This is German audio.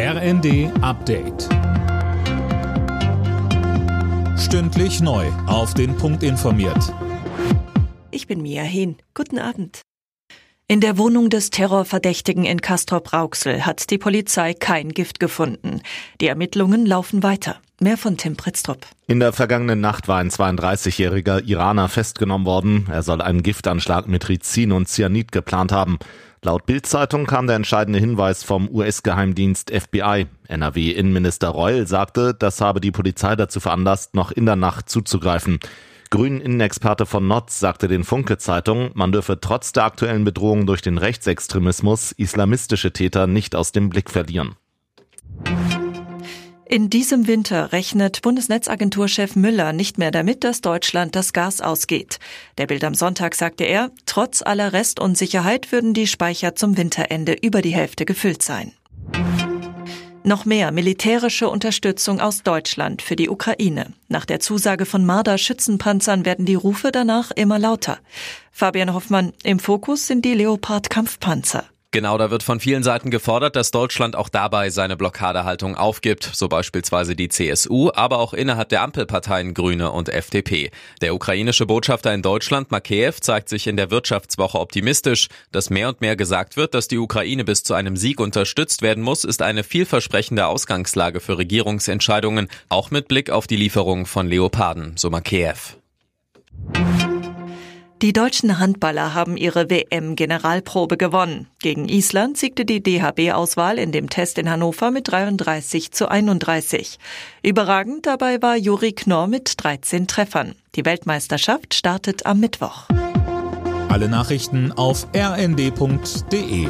RND Update. Stündlich neu. Auf den Punkt informiert. Ich bin Mia Hehn. Guten Abend. In der Wohnung des Terrorverdächtigen in Castrop-Rauxel hat die Polizei kein Gift gefunden. Die Ermittlungen laufen weiter. Mehr von Tim Pritztrup. In der vergangenen Nacht war ein 32-jähriger Iraner festgenommen worden. Er soll einen Giftanschlag mit Rizin und Cyanid geplant haben. Laut Bild-Zeitung kam der entscheidende Hinweis vom US-Geheimdienst FBI. NRW-Innenminister Reul sagte, das habe die Polizei dazu veranlasst, noch in der Nacht zuzugreifen. Grünen-Innenexperte von Notz sagte den Funke-Zeitung, man dürfe trotz der aktuellen Bedrohung durch den Rechtsextremismus islamistische Täter nicht aus dem Blick verlieren. In diesem Winter rechnet Bundesnetzagenturchef Müller nicht mehr damit, dass Deutschland das Gas ausgeht. Der Bild am Sonntag sagte er, trotz aller Restunsicherheit würden die Speicher zum Winterende über die Hälfte gefüllt sein. Noch mehr militärische Unterstützung aus Deutschland für die Ukraine. Nach der Zusage von Marder Schützenpanzern werden die Rufe danach immer lauter. Fabian Hoffmann, im Fokus sind die Leopard Kampfpanzer. Genau, da wird von vielen Seiten gefordert, dass Deutschland auch dabei seine Blockadehaltung aufgibt, so beispielsweise die CSU, aber auch innerhalb der Ampelparteien Grüne und FDP. Der ukrainische Botschafter in Deutschland, Makeyev, zeigt sich in der Wirtschaftswoche optimistisch. Dass mehr und mehr gesagt wird, dass die Ukraine bis zu einem Sieg unterstützt werden muss, ist eine vielversprechende Ausgangslage für Regierungsentscheidungen, auch mit Blick auf die Lieferung von Leoparden, so Makeyev. Die deutschen Handballer haben ihre WM-Generalprobe gewonnen. Gegen Island siegte die DHB-Auswahl in dem Test in Hannover mit 33 zu 31. Überragend dabei war Juri Knorr mit 13 Treffern. Die Weltmeisterschaft startet am Mittwoch. Alle Nachrichten auf rnd.de